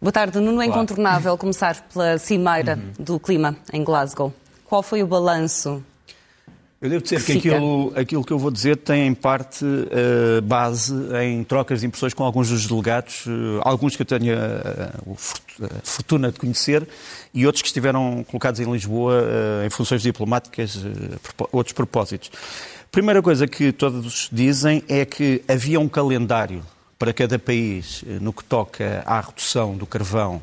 Boa tarde, Nuno. É incontornável começar pela cimeira uhum. do clima em Glasgow. Qual foi o balanço eu devo dizer que, que aquilo, aquilo, que eu vou dizer tem em parte uh, base em trocas de impressões com alguns dos delegados, uh, alguns que eu tenho uh, a fortuna de conhecer e outros que estiveram colocados em Lisboa em funções diplomáticas, outros propósitos. Primeira coisa que todos dizem é que havia um calendário para cada país no que toca à redução do carvão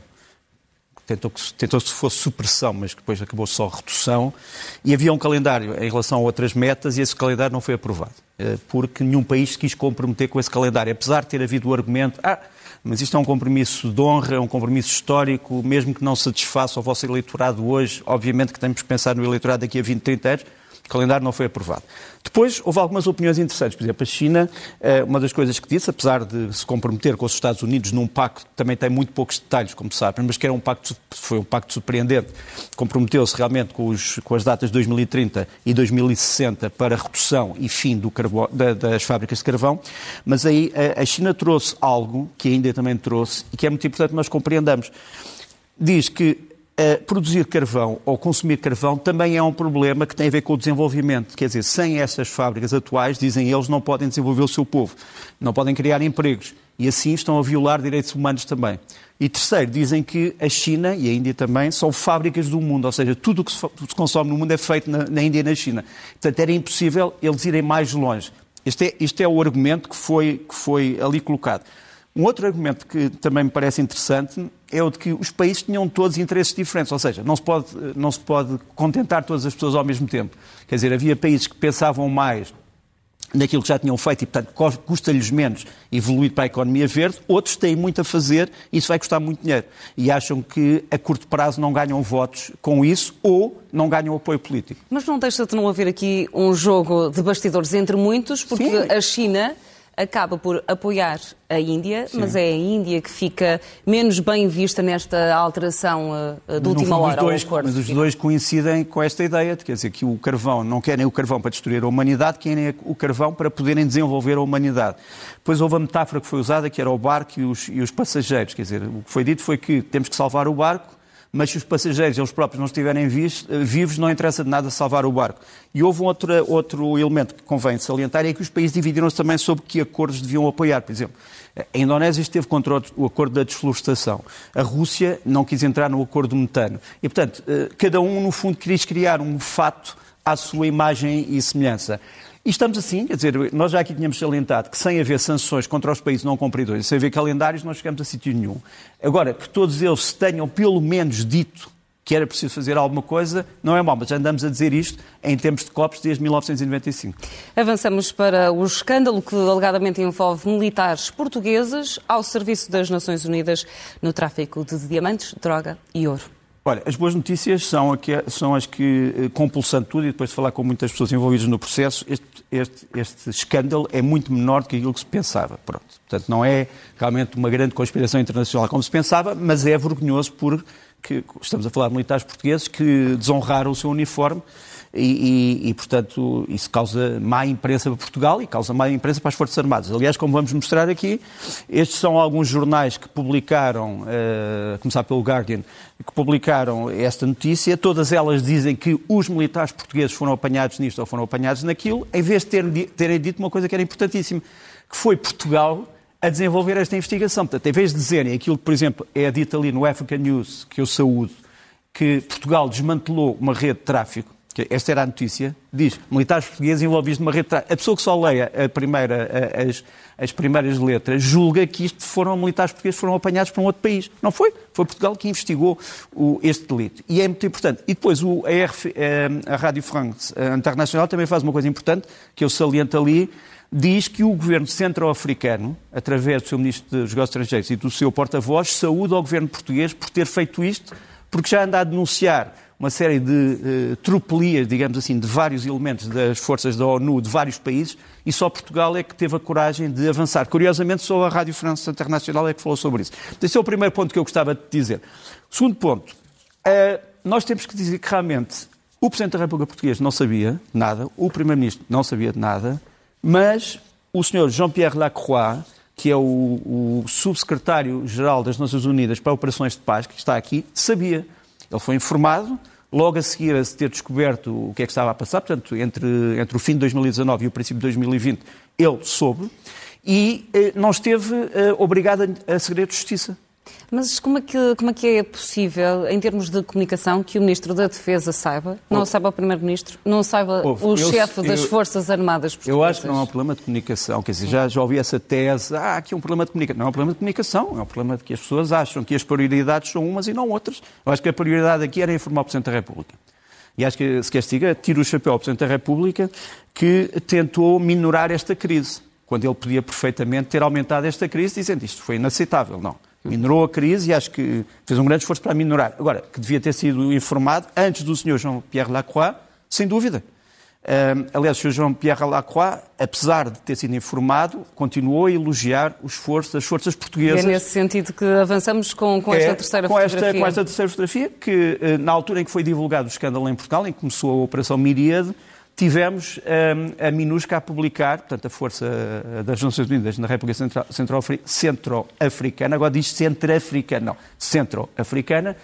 tentou que tentou se fosse supressão, mas depois acabou só redução, e havia um calendário em relação a outras metas e esse calendário não foi aprovado, eh, porque nenhum país se quis comprometer com esse calendário, apesar de ter havido o argumento, ah, mas isto é um compromisso de honra, é um compromisso histórico, mesmo que não satisfaça o vosso eleitorado hoje, obviamente que temos que pensar no eleitorado daqui a 20, 30 anos, o calendário não foi aprovado. Depois, houve algumas opiniões interessantes. Por exemplo, a China, eh, uma das coisas que disse, apesar de se comprometer com os Estados Unidos num pacto que também tem muito poucos detalhes, como sabem, mas que era um pacto, foi um pacto surpreendente, comprometeu-se realmente com, os, com, as datas de 2030 e 2060 para redução e fim carbono, da, das fábricas de carvão, mas aí a, a China trouxe algo que a Índia também trouxe e que é muito importante que nós compreendamos. Diz que Uh, produzir carvão ou consumir carvão também é um problema que tem a ver com o desenvolvimento. Quer dizer, sem essas fábricas atuais, dizem eles, não podem desenvolver o seu povo, não podem criar empregos e assim estão a violar direitos humanos também. E terceiro, dizem que a China e a Índia também são fábricas do mundo, ou seja, tudo o que se consome no mundo é feito na, na Índia e na China. Portanto, era impossível eles irem mais longe. Este é, este é o argumento que foi, que foi ali colocado. Um outro argumento que também me parece interessante é o de que os países tinham todos interesses diferentes, ou seja, não se pode, não se pode contentar todas as pessoas ao mesmo tempo. Quer dizer, havia países que pensavam mais naquilo que já tinham feito e, portanto, custa-lhes menos evoluir para a economia verde. Outros têm muito a fazer e isso vai custar muito dinheiro. E acham que a curto prazo não ganham votos com isso ou não ganham apoio político. Mas não deixa de não haver aqui um jogo de bastidores entre muitos, porque Sim. a China acaba por apoiar a Índia, Sim. mas é a Índia que fica menos bem vista nesta alteração uh, de última hora dois, Mas os dois coincidem com esta ideia, de, quer dizer, que o carvão, não querem o carvão para destruir a humanidade, querem o carvão para poderem desenvolver a humanidade. Depois houve a metáfora que foi usada, que era o barco e os, e os passageiros, quer dizer, o que foi dito foi que temos que salvar o barco, mas se os passageiros, eles próprios, não estiverem eh, vivos, não interessa de nada salvar o barco. E houve um outro, outro elemento que convém salientar, é que os países dividiram-se também sobre que acordos deviam apoiar. Por exemplo, a Indonésia esteve contra o acordo da desflorestação. A Rússia não quis entrar no acordo do metano. E, portanto, eh, cada um, no fundo, queria criar um fato à sua imagem e semelhança. E estamos assim, quer dizer, nós já aqui tínhamos salientado que sem haver sanções contra os países não cumpridores, sem haver calendários, não chegamos a sítio nenhum. Agora, que todos eles tenham pelo menos dito que era preciso fazer alguma coisa, não é mal, mas andamos a dizer isto em termos de copos desde 1995. Avançamos para o escândalo que alegadamente envolve militares portugueses ao serviço das Nações Unidas no tráfico de diamantes, droga e ouro. Olha, as boas notícias são, aqui, são as que, eh, compulsando tudo e depois de falar com muitas pessoas envolvidas no processo, este, este, este, escândalo é muito menor do que aquilo que se pensava. Pronto. Portanto, não é realmente uma grande conspiração internacional como se pensava, mas é vergonhoso porque estamos a falar de militares portugueses que desonraram o seu uniforme e, e, e, portanto, isso causa má imprensa para Portugal e causa má imprensa para as Forças Armadas. Aliás, como vamos mostrar aqui, estes são alguns jornais que publicaram, uh, a começar pelo Guardian, que publicaram esta notícia. Todas elas dizem que os militares portugueses foram apanhados nisto ou foram apanhados naquilo, em vez de terem, terem dito uma coisa que era importantíssima, que foi Portugal a desenvolver esta investigação. Portanto, em vez de dizerem aquilo que, por exemplo, é dito ali no Africa News, que eu saúdo, que Portugal desmantelou uma rede de tráfico, esta era a notícia, diz militares portugueses envolvidos numa rede. A pessoa que só leia a primeira, as, as primeiras letras julga que isto foram militares portugueses foram apanhados por um outro país. Não foi. Foi Portugal que investigou o, este delito. E é muito importante. E depois o, a, RF, eh, a Rádio France Internacional também faz uma coisa importante, que eu saliento ali, diz que o governo centro-africano, através do seu ministro dos Negócios Estrangeiros e do seu porta-voz, saúda ao governo português por ter feito isto, porque já anda a denunciar uma série de uh, tropelias, digamos assim, de vários elementos das forças da ONU de vários países e só Portugal é que teve a coragem de avançar. Curiosamente, só a Rádio França Internacional é que falou sobre isso. Esse é o primeiro ponto que eu gostava de dizer. Segundo ponto, uh, nós temos que dizer que realmente o Presidente da República Portuguesa não sabia nada, o Primeiro-Ministro não sabia de nada, mas o Sr. Jean-Pierre Lacroix que é o, o subsecretário-geral das Nações Unidas para Operações de Paz, que está aqui, sabia. Ele foi informado, logo a seguir a se ter descoberto o que é que estava a passar, portanto, entre, entre o fim de 2019 e o princípio de 2020, ele soube, e eh, não esteve eh, obrigado a, a segredo de justiça. Mas como é, que, como é que é possível, em termos de comunicação, que o Ministro da Defesa saiba, não saiba o Primeiro-Ministro, não saiba oh, o chefe das Forças Armadas portuguesas? Eu acho que não é um problema de comunicação. Quer dizer, já, já ouvi essa tese, ah, aqui é um problema de comunicação. Não é um problema de comunicação, é um problema de que as pessoas acham que as prioridades são umas e não outras. Eu acho que a prioridade aqui era informar o Presidente da República. E acho que, se castiga, tira o chapéu ao Presidente da República que tentou minorar esta crise, quando ele podia perfeitamente ter aumentado esta crise, dizendo isto foi inaceitável. Não. Minorou a crise e acho que fez um grande esforço para minorar. Agora, que devia ter sido informado antes do Sr. Jean-Pierre Lacroix, sem dúvida. Aliás, o Sr. Jean-Pierre Lacroix, apesar de ter sido informado, continuou a elogiar o esforço das forças portuguesas. E é nesse sentido que avançamos com, com esta é, terceira com fotografia. Esta, com esta terceira fotografia, que uh, na altura em que foi divulgado o escândalo em Portugal, em que começou a Operação Miríade, tivemos um, a MINUSCA a publicar, portanto, a Força eh, das Nações Unidas na República Centro-Africana, agora diz Centro-Africana, não, Centro-Africana,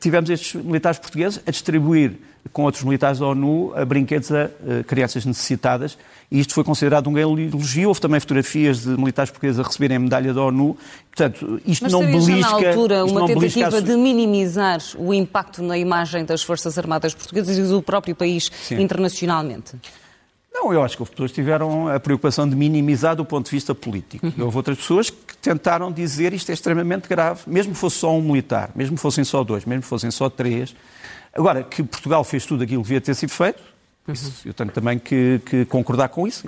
tivemos estes militares portugueses a distribuir com outros militares da ONU a brinquedos a uh, crianças necessitadas e isto foi considerado um grande elogio. Houve também fotografias de militares portugueses a receberem a medalha da ONU. Portanto, isto Mas não belisca... na altura uma tentativa de minimizar o impacto na imagem das Forças Armadas Portuguesas e do próprio país Sim. internacionalmente? Não, eu acho que houve pessoas que tiveram a preocupação de minimizar do ponto de vista político. Uhum. Houve outras pessoas tentaram dizer isto é extremamente grave, mesmo fosse só um militar, mesmo fossem só dois, mesmo fossem só três. Agora, que Portugal fez tudo aquilo que devia ter sido feito, uhum. eu tenho também que, que concordar com isso.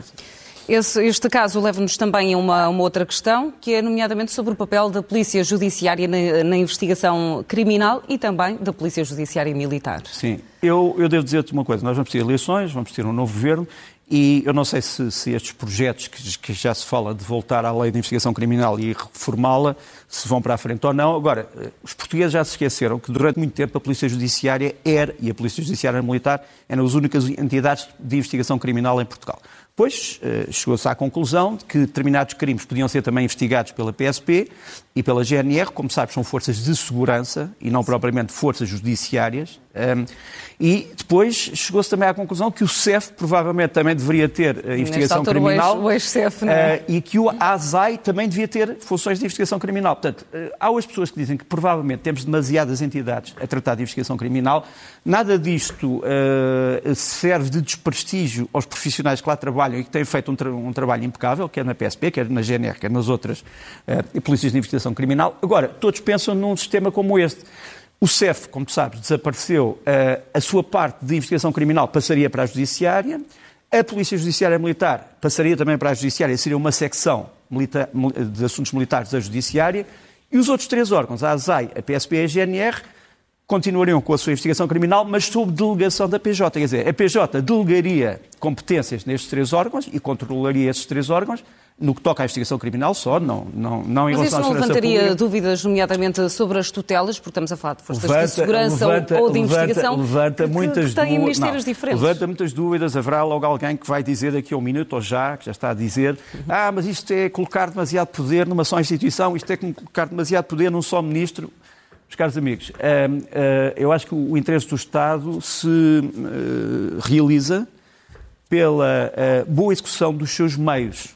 Esse, este caso leva-nos também a uma, uma, outra questão, que é nomeadamente sobre o papel da Polícia Judiciária na, na, investigação criminal e também da Polícia Judiciária Militar. Sim, eu, eu devo dizer-te uma coisa: nós vamos ter eleições, vamos ter um novo governo e eu não sei se, se estes projetos que, que, já se fala de voltar à lei de investigação criminal e reformá-la, se vão para a frente ou não. Agora, eh, os portugueses já se esqueceram que durante muito tempo a Polícia Judiciária era, e a Polícia Judiciária Militar, eram as únicas entidades de investigação criminal em Portugal. Depois eh, chegou-se à conclusão de que determinados crimes podiam ser também investigados pela PSP e pela GNR, como sabes, são forças de segurança e não propriamente forças judiciárias. Um, e depois chegou-se também à conclusão que o CEF provavelmente também deveria ter uh, investigação altura, criminal o ex-CEF, não é? Uh, e que o ASAI também devia ter funções de investigação criminal. Portanto, uh, há as pessoas que dizem que provavelmente temos demasiadas entidades a tratar de investigação criminal. Nada disto serve de desprestígio aos profissionais que lá trabalham e que têm feito um, tra um trabalho impecável, quer na PSP, quer na GNR, quer nas outras polícias de investigação criminal. Agora, todos pensam num sistema como este. O CEF, como tu sabes, desapareceu. Eh, a sua parte de investigação criminal passaria para a Judiciária. A Polícia Judiciária Militar passaria também para a Judiciária, seria uma secção de assuntos militares da Judiciária. E os outros três órgãos, a ASAI, a PSP e a GNR, continuariam com a sua investigação criminal, mas sob delegação da PJ. Quer dizer, a PJ delegaria competências nestes três órgãos e controlaria esses três órgãos, no que toca à investigação criminal só, não, não, não em Mas relação à segurança levantaria pública. dúvidas, nomeadamente sobre as tutelas, porque estamos a falar de forças levanta, de segurança levanta, ou de investigação, levanta que, muitas que têm ministérios não, diferentes. Levanta muitas dúvidas, haverá logo alguém que vai dizer daqui a um minuto ou já, que já está a dizer, ah, mas isto é colocar demasiado poder numa só instituição, isto é colocar demasiado poder num só ministro. Meus caros amigos, eu acho que o interesse do Estado se eh, realiza pela eh, boa execução dos seus meios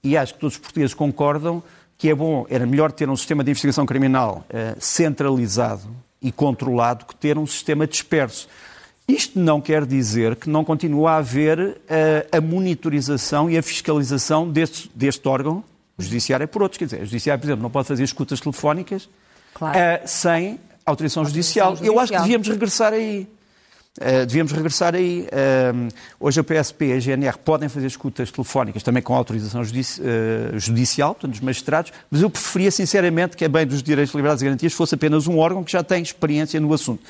e acho que todos os portugueses concordam que é bom, era melhor ter um sistema de investigação criminal centralizado e controlado que ter um sistema disperso. Isto não quer dizer que não continua a haver a monitorização e a fiscalização deste, deste órgão, o Judiciário, por outros. Quer dizer, o Judiciário, por exemplo, não pode fazer escutas telefónicas claro. uh, sem autorização, autorização judicial. judicial. Eu acho que devíamos regressar aí. Uh, devíamos regressar aí. Uh, hoje a PSP e a GNR podem fazer escutas telefónicas também com autorização judici uh, judicial, portanto, dos magistrados, mas eu preferia sinceramente que a bem dos direitos, liberdades e garantias fosse apenas um órgão que já tem experiência no assunto.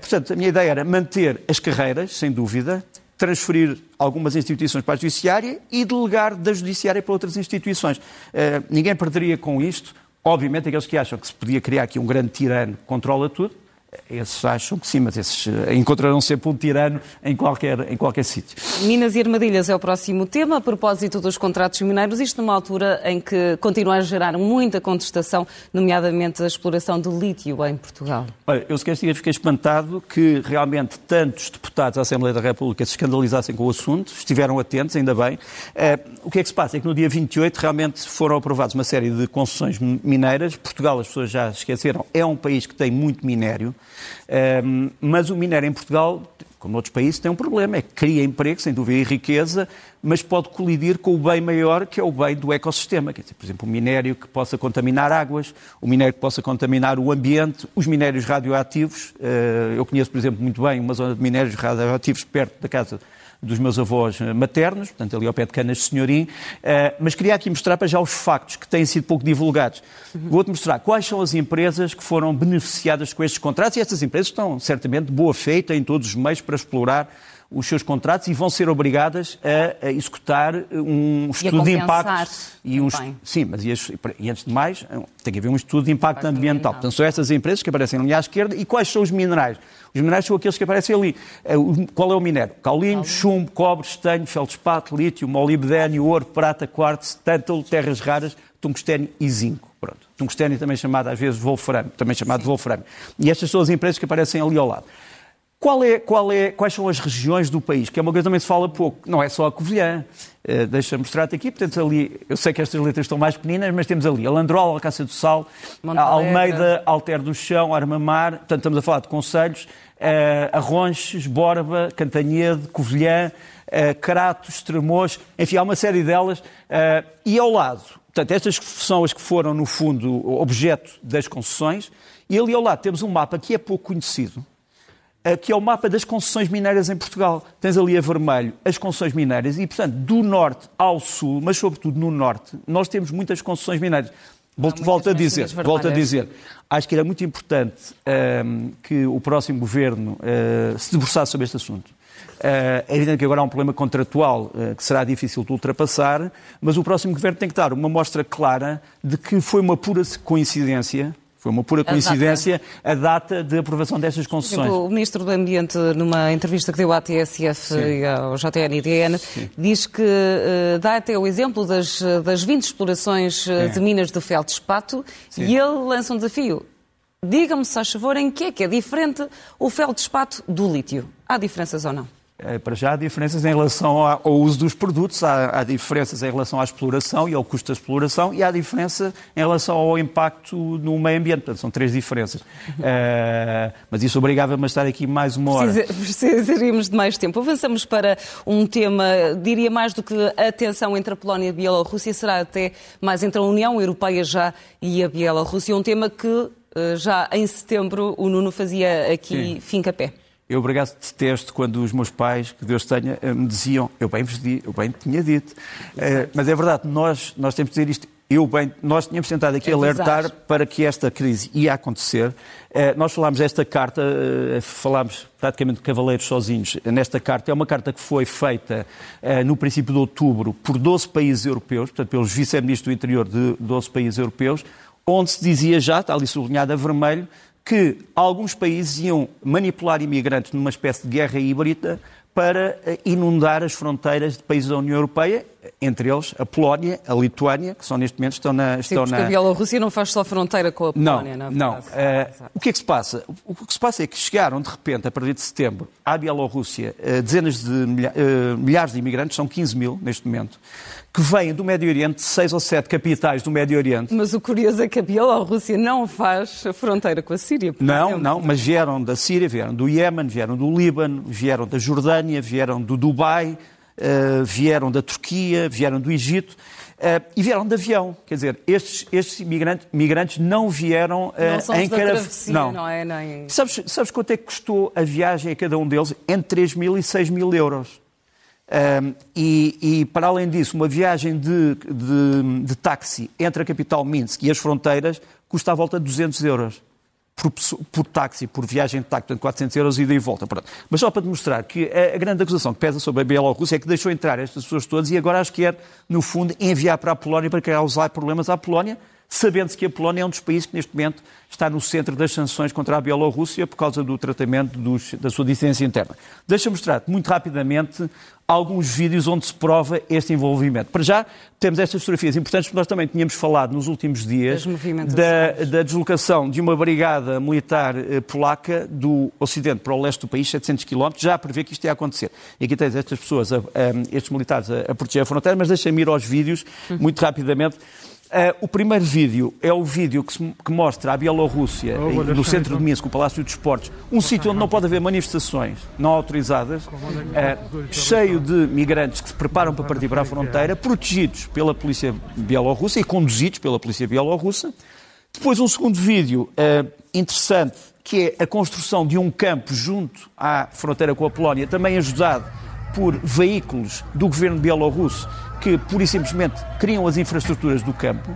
portanto, a minha ideia era manter as carreiras, sem dúvida, transferir algumas instituições para a Judiciária e delegar da Judiciária para outras instituições. ninguém perderia com isto. Obviamente, aqueles que acham que se podia criar aqui um grande tirano que controla tudo, esses acham que sim, mas esses eh, encontrarão sempre um tirano em qualquer, em qualquer sítio. Minas e armadilhas é o próximo tema. A propósito dos contratos mineiros, isto numa altura em que continua a gerar muita contestação, nomeadamente a exploração de lítio em Portugal. Olha, eu sequer fiquei espantado que realmente tantos deputados da Assembleia da República se escandalizassem com o assunto, estiveram atentos, ainda bem. Uh, o que é que se passa? É que no dia 28 realmente foram aprovados uma série de concessões mineiras. Portugal, as pessoas já esqueceram, é um país que tem muito minério. Um, mas o minério em Portugal, como outros países, tem um problema, é que cria emprego, sem dúvida, e riqueza, mas pode colidir com o bem maior, que é o bem do ecossistema. Quer dizer, por exemplo, o minério que possa contaminar águas, o minério que possa contaminar o ambiente, os minérios radioativos. Eu conheço, por exemplo, muito bem uma zona de minérios radioativos perto da casa dos meus avós eh, maternos, portanto ali ao pé de Canas de Senhorim, eh, mas queria aqui mostrar para já os factos que têm sido pouco divulgados. Vou-te mostrar quais são as empresas que foram beneficiadas com estes contratos e estas empresas estão certamente de boa feita em todos os meios para explorar os seus contratos e vão ser obrigadas a, a executar um estudo de impacto. E uns, sim, mas e, e, antes de mais, tem que haver um estudo de impacto ambiental. Portanto, são essas empresas que aparecem ali à esquerda e quais são os minerais? Os minerais são aqueles que aparecem ali. É, qual é o minério? Caulinho, chumbo, cobre, estanho, feldspato, lítio, molibdênio, ouro, prata, quartzo, tântalo, terras raras, tungstênio e zinco. Pronto. Tungstênio também chamado às vezes wolframio, também chamado wolframio. E estas são as empresas que aparecem ali ao lado. Qual é, qual é, quais são as regiões do país? Que é uma coisa que também se fala pouco. Não é só a Covilhã. Uh, Deixa-me mostrar-te aqui. Portanto, ali, eu sei que estas letras estão mais pequeninas, mas temos ali Alandrol, Alcácer do Sal, Almeida, Alter do Chão, Armamar. Portanto, estamos a falar de conselhos. Uh, Arronches, Borba, Cantanhede, Covilhã, uh, Cratos, Tremores. Enfim, há uma série delas. Uh, e ao lado, portanto, estas são as que foram, no fundo, objeto das concessões. E ali ao lado temos um mapa que é pouco conhecido que é o mapa das concessões mineiras em Portugal. Tens ali a vermelho as concessões mineiras e, portanto, do norte ao sul, mas sobretudo no norte, nós temos muitas concessões mineiras. Volto, volto a dizer, volto a dizer, acho que era muito importante um, ehm, que o próximo governo uh, se debruçasse sobre este assunto. Uh, é evidente que agora há um problema contratual uh, que será difícil de ultrapassar, mas o próximo governo tem que dar uma mostra clara de que foi uma pura coincidência foi uma pura coincidência a data de aprovação destas concessões. O Ministro do Ambiente, numa entrevista que deu à TSF Sim. e ao JNIDN, diz que uh, dá até o exemplo das, das 20 explorações uh, de minas de feldspato e ele lança um desafio. Diga-me, se faz favor, em que é que é diferente o feldspato do lítio? Há diferenças ou não? É, para já há diferenças em relação ao uso dos produtos, há, há, diferenças em relação à exploração e ao custo da exploração e há diferença em relação ao impacto no meio ambiente. Portanto, são três diferenças. Uh, mas isso obrigava-me a estar aqui mais uma hora. Precisaríamos de mais tempo. Avançamos para um tema, diria mais do que a tensão entre a Polónia e a Bielorrússia, será até mais entre a União Europeia já e a Bielorrússia, um tema que eh, já em setembro o Nuno fazia aqui Sim. fim capé. Eu, obrigado, detesto quando os meus pais, que Deus tenha, eh, me diziam, eu bem vos eu bem tinha dito. Uh, mas é verdade, nós, nós temos de dizer isto. Eu bem, nós tínhamos tentado aqui alertar para que esta crise ia acontecer. Uh, nós falámos esta carta, uh, falámos praticamente de cavaleiros sozinhos nesta carta. É uma carta que foi feita no princípio de outubro por 12 países europeus, portanto, pelos vice-ministros do interior de 12 países europeus, onde se dizia já, está ali sublinhada a vermelho, que alguns países iam manipular imigrantes numa espécie de guerra híbrida para eh, inundar as fronteiras de países da União Europeia, entre eles a Polónia, a Lituânia, que são neste momento estão na... Estão Sim, porque na... a Bielorrússia não faz só fronteira com a Polónia, não, não. não. Uh, o que é que se passa? O que se passa é que chegaram, de repente, a partir de setembro, à Bielorrússia, uh, dezenas de milha... uh, milhares de imigrantes, são 15 mil neste momento, que vêm do Médio Oriente, seis ou sete capitais do Médio Oriente. Mas o curioso é que a Bielorrússia não faz fronteira com a Síria. não, exemplo. não, mas vieram da Síria, vieram do Iémen, vieram do Líbano, vieram da Jordânia, vieram do Dubai, uh, vieram da Turquia, vieram do Egito. Uh, e vieram de avião. Quer dizer, estes, estes imigrantes, migrantes não vieram uh, não em caravana. Não. não é? Nem... Sabes, sabes quanto é que custou a viagem a cada um deles? Entre 3 mil e 6 mil euros. Um, e, e, para além disso, uma viagem de, de, de, táxi entre a capital Minsk e as fronteiras custa à volta de 200 euros por, por táxi, por viagem de táxi, portanto 400 euros ida e volta. Pronto. Mas só para te mostrar que a, a, grande acusação que pesa sobre a Bielorrússia é que deixou entrar estas pessoas todas e agora que quer, no fundo, enviar para a Polónia para causar problemas à Polónia sabendo-se que a Polónia é um dos países que neste momento está no centro das sanções contra a Bielorrússia por causa do tratamento dos, da sua dissidência interna. Deixa-me mostrar muito rapidamente alguns vídeos onde se prova este envolvimento. Para já, temos estas fotografias importantes, porque nós também tínhamos falado nos últimos dias da, da, deslocação de uma brigada militar eh, polaca do ocidente para o leste do país, 700 km, já a prever que isto ia acontecer. E aqui tens estas pessoas, a, a, estes militares a, a proteger a fronteira, mas deixa-me ir aos vídeos, muito rapidamente. Uh, o primeiro vídeo é o vídeo que, se, que mostra a Bielorrússia, oh, no centro de Minsk, o Palácio dos Esportes, um sítio onde não pode haver manifestações não autorizadas, uh, cheio de migrantes que se preparam para partir para a fronteira, protegidos pela polícia bielorrussa e conduzidos pela polícia bielorrussa. Depois, um segundo vídeo uh, interessante, que é a construção de um campo junto à fronteira com a Polónia, também ajudado por veículos do governo bielorrusso que, pura e simplesmente, criam as infraestruturas do campo.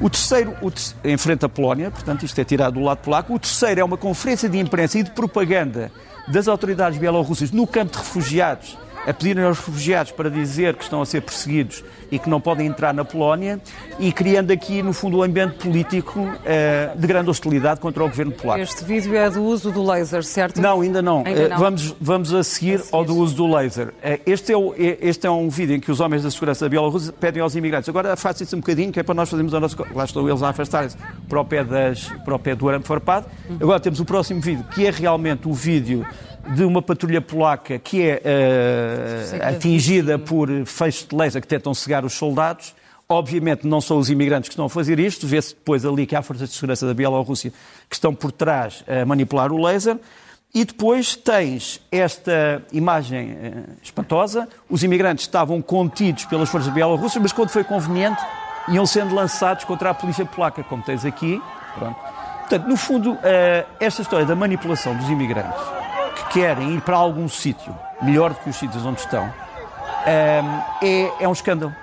O terceiro, o ter... em frente à Polónia, portanto, isto é tirado do lado polaco. O terceiro é uma conferência de imprensa e de propaganda das autoridades bielorrussas no campo de refugiados a pedirem aos refugiados para dizer que estão a ser perseguidos e que não podem entrar na Polónia e criando aqui, no fundo, um ambiente político uh, de grande hostilidade contra o governo polaco. Este vídeo é do uso do laser, certo? Não, ainda não. Ainda não. Uh, vamos, vamos a seguir, a seguir, ao do uso do laser. Uh, este, é o, este é um vídeo em que os homens da segurança da Bielorrússia pedem aos imigrantes. Agora faça isso um bocadinho, que é para nós fazermos a nossa... Lá estão eles a afastarem-se para, o pé das, para o pé do arame farpado. Agora temos o próximo vídeo, que é realmente o vídeo de uma patrulha polaca que é uh, atingida por feixes de laser que tentam cegar os soldados. Obviamente não são os imigrantes que estão a fazer isto, vê-se depois ali que há forças de segurança da Bielorrússia que estão por trás a manipular o laser. E depois tens esta imagem uh, espantosa. Os imigrantes estavam contidos pelas forças bielorrussas, mas quando foi conveniente, iam sendo lançados contra a polícia polaca, como tens aqui. Pronto. Portanto, no fundo, esta história da manipulação dos imigrantes querem ir para algum sítio melhor do que os sítios onde estão, é, é um escândalo.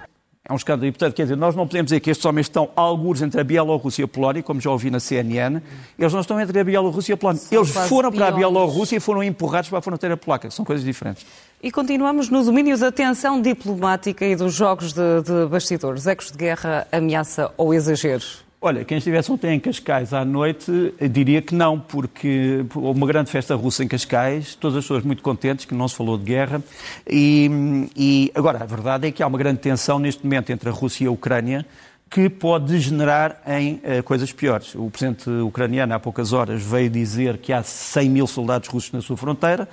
É um escândalo. E, portanto, quer dizer, nós não podemos dizer que estes homens estão alguns entre a Bielorrússia e a Polónia, como já ouvi na CNN. Eles não estão entre a Bielorrússia e a Polónia. São Eles foram para a Bielorrússia e foram empurrados para a fronteira polaca. São coisas diferentes. E continuamos no domínio da tensão diplomática e dos jogos de, de bastidores. Ecos de guerra, ameaça ou exagero? Olha, quem estivesse ontem em Cascais à noite diria que não, porque houve uma grande festa russa em Cascais, todas as pessoas muito contentes, que não se falou de guerra. E, e agora, a verdade é que há uma grande tensão neste momento entre a Rússia e a Ucrânia que pode degenerar em uh, coisas piores. O presidente ucraniano, há poucas horas, veio dizer que há 100 mil soldados russos na sua fronteira.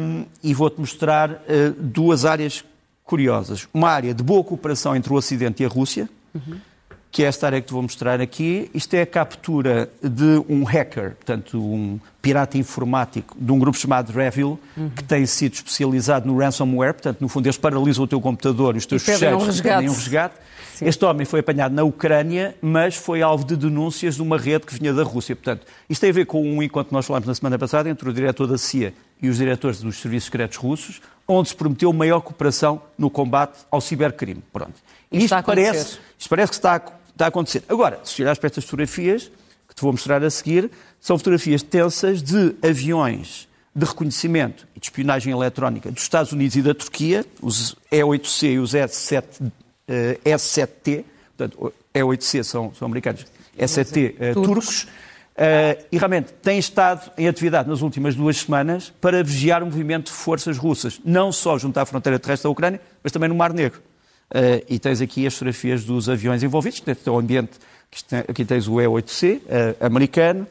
Um, e vou-te mostrar uh, duas áreas curiosas. Uma área de boa cooperação entre o Ocidente e a Rússia. Uhum que é esta área que te vou mostrar aqui. Isto é a captura de um hacker, portanto, um pirata informático de um grupo chamado Revil, uhum. que tem sido especializado no ransomware, portanto, no fundo, eles paralisam o teu computador e os teus fecheiros um resgate. um resgate. Este homem foi apanhado na Ucrânia, mas foi alvo de denúncias de uma rede que vinha da Rússia. Portanto, isto tem a ver com um encontro que nós falámos na semana passada entre o diretor da CIA e os diretores dos serviços secretos russos, onde se prometeu maior cooperação no combate ao cibercrime. Pronto. Isto, isto parece, isto parece que está a está a acontecer. Agora, se olhares para estas fotografias, que te vou mostrar a seguir, são fotografias tensas de aviões de reconhecimento e de espionagem eletrónica dos Estados Unidos e da Turquia, os E-8C e os S-7, uh, S-7T, portanto, E-8C são, são americanos, S-7T uh, turcos, uh, e realmente têm estado em atividade nas últimas duas semanas para vigiar o movimento de forças russas, não só junto à fronteira terrestre da Ucrânia, mas também no Mar Negro. Uh, e tens aqui as fotografias dos aviões envolvidos, portanto, é o ambiente, aqui tens o E-8C uh, americano,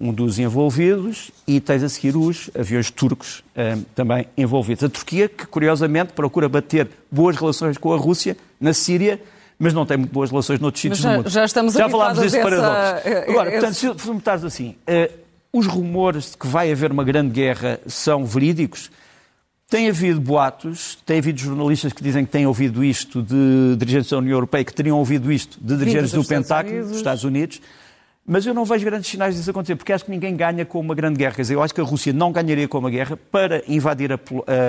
um dos envolvidos, e tens a seguir os aviões turcos uh, também envolvidos. A Turquia, que curiosamente procura bater boas relações com a Rússia na Síria, mas não tem muito boas relações noutros sítios do mundo. Já estamos Já falámos desse essa... paradoxo. Agora, portanto, se perguntares assim, os rumores de que vai haver uma grande guerra são verídicos? Tem havido boatos, tem havido jornalistas que dizem que têm ouvido isto de dirigentes da União Europeia, que teriam ouvido isto de dirigentes do Pentágono, dos Estados Unidos, mas eu não vejo grandes sinais disso acontecer, porque acho que ninguém ganha com uma grande guerra. Quer dizer, eu acho que a Rússia não ganharia com uma guerra para invadir a,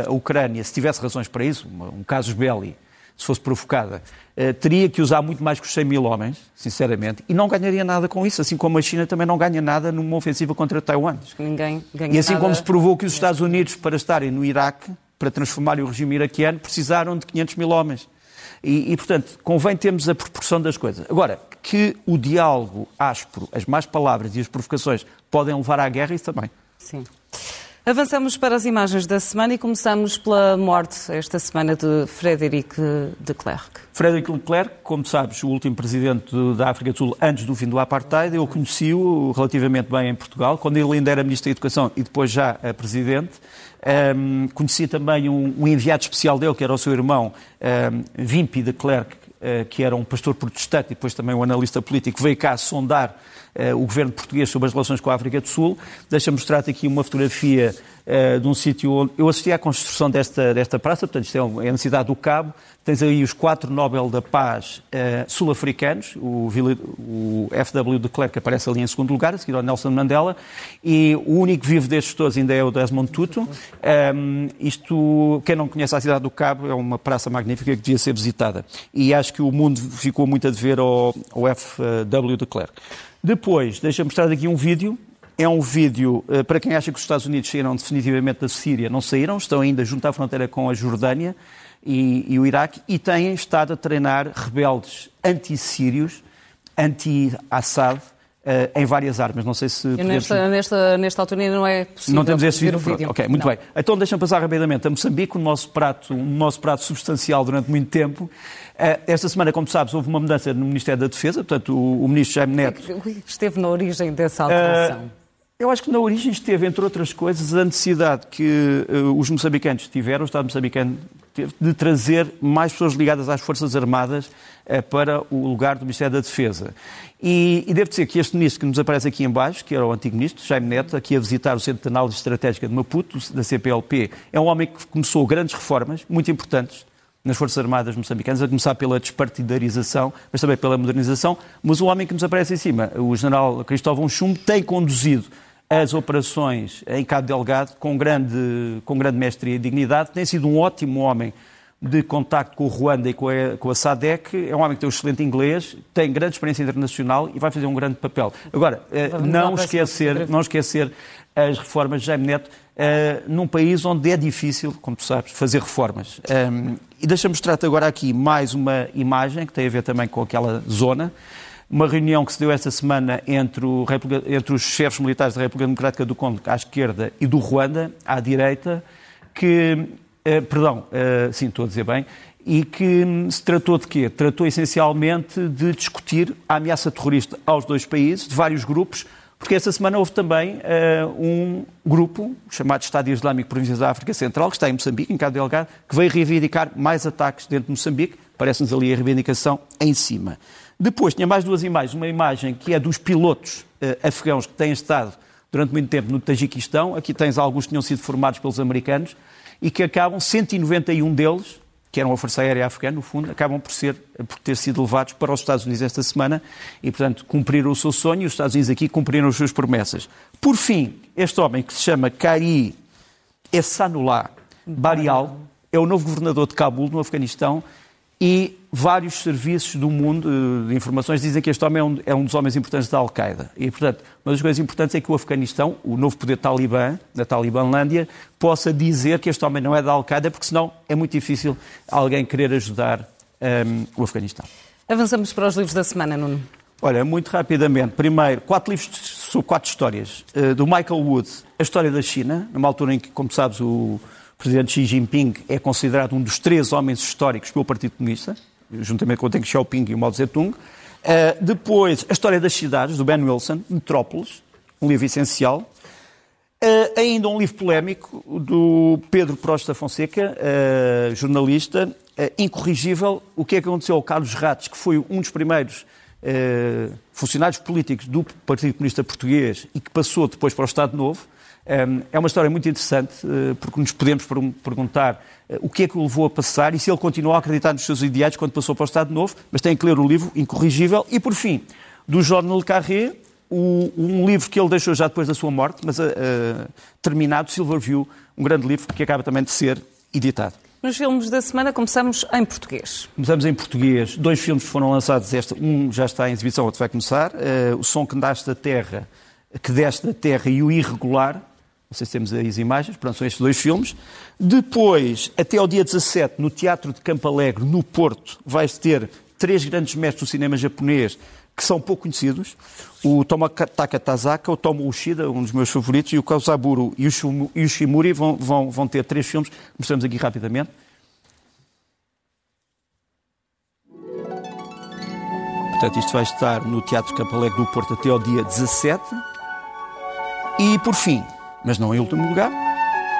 a, Ucrânia, se tivesse razões para isso, um, um caso belli, se fosse provocada, uh, teria que usar muito mais que os 100 mil homens, sinceramente, e não ganharia nada com isso, assim como a China também não ganha nada numa ofensiva contra Taiwan. Ninguém ganha e assim nada... como se provou que os Estados Unidos, para estarem no Iraque, para transformarem o regime iraquiano, precisaram de 500 mil homens. E, e, portanto, convém termos a proporção das coisas. Agora, que o diálogo áspero, as más palavras e as provocações podem levar à guerra, isso também. Sim. Avançamos para as imagens da semana e começamos pela morte esta semana de Frederic de Klerk. Frederic Leclerc, como sabes, o último presidente da África do Sul antes do fim do apartheid, eu conheci-o relativamente bem em Portugal, quando ele ainda era Ministro da Educação e depois já Presidente. Um, conheci também um, um, enviado especial dele, que era o seu irmão, um, Vimpi de Klerk, uh, que era um pastor protestante e depois também um analista político, veio cá sondar uh, o governo português sobre as relações com a África do Sul. Deixa-me mostrar-te aqui uma fotografia uh, de um sítio onde eu assisti à construção desta, desta praça, portanto, isto é, é na cidade do Cabo. Tens aí os quatro Nobel da Paz uh, sul-africanos, o, o, FW de Klerk aparece ali em segundo lugar, a seguir ao Nelson Mandela, e o único vivo destes todos ainda é o Desmond Tutu. Um, ehm, isto, quem não conhece a cidade do Cabo, é uma praça magnífica que devia ser visitada. E acho que o mundo ficou muito a dever ao, ao FW de Klerk. Depois, deixa-me mostrar aqui um vídeo. É um vídeo, eh, para quem acha que os Estados Unidos saíram definitivamente da Síria, não saíram, estão ainda junto à fronteira com a Jordânia e, e o Iraque, e têm estado a treinar rebeldes anti-sírios, anti-Assad, Uh, em várias armas. Não sei se. Nesta, nesta, nesta altura não é possível. Não temos esse vídeo. vídeo. Ok, muito não. bem. Então deixa-me passar rapidamente a Moçambique, o nosso prato, o nosso prato substancial durante muito tempo. Uh, esta semana, como sabes, houve uma mudança no Ministério da Defesa, portanto, o, o ministro Jaime Neto. Esteve na origem dessa alteração. Uh, eu acho que na origem esteve, entre outras coisas, a necessidade que os moçambicanos tiveram, o Estado moçambicano de trazer mais pessoas ligadas às Forças Armadas eh, para o lugar do Ministério da Defesa. E, e devo dizer que este ministro que nos aparece aqui em baixo, que era o antigo ministro, Jaime Neto, aqui a visitar o Centro de Análise Estratégica de Maputo, da CPLP, é um homem que começou grandes reformas, muito importantes, nas Forças Armadas moçambicanas, a começar pela despartidarização, mas também pela modernização. Mas o homem que nos aparece em cima, o general Cristóvão Chumbo, tem conduzido as operações em Cabo Delgado com grande, com grande mestria e dignidade. Tem sido um ótimo homem de contacto com o Ruanda e com a, com a SADEC. É um homem que tem um excelente inglês, tem grande experiência internacional e vai fazer um grande papel. Agora, eh, não esquecer, não esquecer as reformas de Jaime Neto uh, num país onde é difícil, como tu sabes, fazer reformas. Eh, e deixa-me mostrar-te agora aqui mais uma imagem que tem a ver também com aquela zona uma reunião que se deu esta semana entre, o, entre, os chefes militares da República Democrática do Congo à esquerda e do Ruanda à direita, que, eh, perdão, eh, sim, estou a dizer bem, e que se tratou de quê? Tratou essencialmente de discutir a ameaça terrorista aos dois países, de vários grupos, porque esta semana houve também uh, um grupo chamado Estado Islâmico Províncias da África Central, que está em Moçambique, em Cabo Delgado, que veio reivindicar mais ataques dentro de Moçambique. Parece-nos ali a reivindicação em cima. Depois tinha mais duas imagens. Uma imagem que é dos pilotos uh, afegãos que têm estado durante muito tempo no Tajiquistão. Aqui tens alguns que tinham sido formados pelos americanos e que acabam, 191 deles, que eram a Força Aérea Afegana, no fundo, acabam por, ser, por ter sido levados para os Estados Unidos esta semana e, portanto, cumpriram o seu sonho e os Estados Unidos aqui cumpriram as suas promessas. Por fim, este homem que se chama Kari Essanullah Barial é o novo governador de Cabul, no Afeganistão, e vários serviços do mundo eh, de informações dizem que este homem é um, é um dos homens importantes da Al-Qaeda. E, portanto, uma das coisas importantes é que o Afeganistão, o novo poder talibã, da Talibanlândia, possa dizer que este homem não é da Al-Qaeda, porque senão é muito difícil alguém querer ajudar um, ehm, o Afeganistão. Avançamos para os livros da semana, Nuno. Olha, muito rapidamente. Primeiro, quatro livros sobre quatro histórias. Uh, do Michael Wood, A História da China, numa altura em que, como sabes, o presidente Xi Jinping é considerado um dos três homens históricos pelo Partido Comunista, juntamente com o Deng Xiaoping e o Mao Tse-tung. Uh, depois, A História das Cidades, do Ben Wilson, Metrópolis, um livro essencial. Uh, ainda um livro polémico do Pedro Prosta Fonseca, uh, jornalista, incorrigível. O que é que aconteceu ao Carlos Ratos, que foi um dos primeiros funcionários políticos do Partido Comunista Português e que passou depois para o Estado Novo. É uma história muito interessante, eh, porque nos podemos perguntar eh, o que é que o levou a passar e se ele continuou a acreditar nos seus ideais quando passou para o Estado Novo, mas tem que ler o livro Incorrigível. E, por fim, do Jornal Le Carré, um livro que ele deixou já depois da sua morte, mas uh, terminado, Silverview, um grande livro que acaba também de ser editado. Nos filmes da semana começamos em português. Começamos em português. Dois filmes foram lançados esta. Um já está em exibição, outro vai começar. Uh, o Som que nasce da Terra, que desce da Terra e o Irregular, sei se temos aí as imagens, pronto, são estes dois filmes. Depois, até ao dia 17, no Teatro de Campo Alegre, no Porto, vai-se ter três grandes mestres do cinema japonês que são pouco conhecidos. O Tomokazu Tazaka, o Tomo Ushida, um dos meus favoritos, e o Kausaburo e o Shimuri vão, vão, vão ter três filmes. Mostramos aqui rapidamente. Portanto, isto vai estar no Teatro Campo Alegre do Porto até ao dia 17. E, por fim, mas não em último lugar,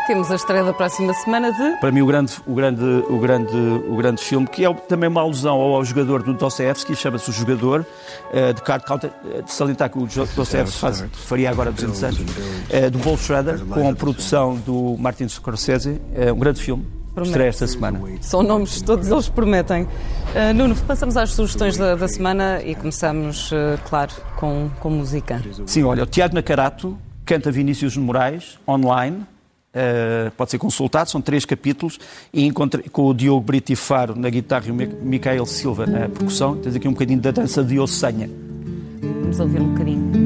temos a estreia da próxima semana de. Para mim, o grande, o grande, o grande, o grande filme, que é também uma alusão ao, jogador do Dostoevsky, chama-se O Jogador, uh, de Card Counter, uh, de salientar que o Dostoevsky faz, faria agora 200 anos, uh, do Bull Schrader, com a produção do Martin Scorsese. É um grande filme. Promete. Estreia esta semana. São nomes, todos eles prometem. Uh, Nuno, passamos às sugestões da, da semana e começamos, uh, claro, com, com música. Sim, olha, o Tiago Nacarato canta Vinícius Moraes, online. Uh, pode ser consultado, são três capítulos, e encontrei com o Diogo Brito e Faro na guitarra e o Micael Silva na percussão. Tens aqui um bocadinho da dança de Ossanha. Vamos ouvir um bocadinho.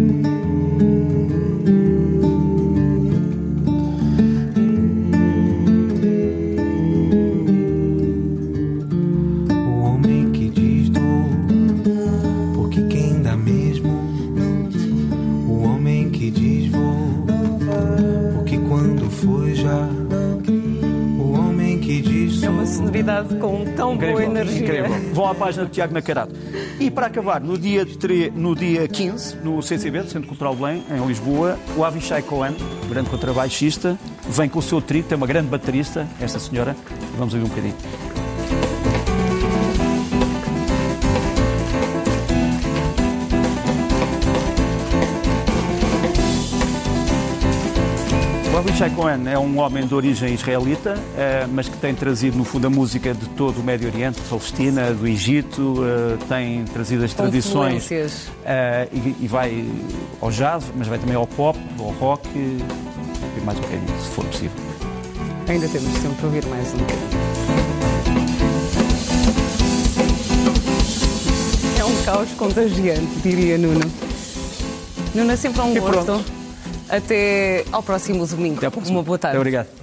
Vão à página do Tiago Nacarato. E para acabar, no dia, 3, no dia 15, no CCB, Centro Cultural Belém, em Lisboa, o Avishai Cohen, grande contrabaixista, vem com o seu trio, tem uma grande baterista, esta senhora. Vamos ouvir um bocadinho. Avishai Cohen é um homem de origem israelita, eh, mas que tem trazido, no fundo, a música de todo o Médio Oriente, Palestina, do Egito, eh, tem trazido as tradições eh, e vai ao jazz, mas vai também ao pop, ao rock e mais um bocadinho, se for possível. Ainda temos sempre para ouvir mais um bocadinho. É um caos contagiante, diria Nuno. Nuno, é sempre um gosto. Até ao próximo domingo. Até ao próximo. Uma boa tarde. Muito obrigado.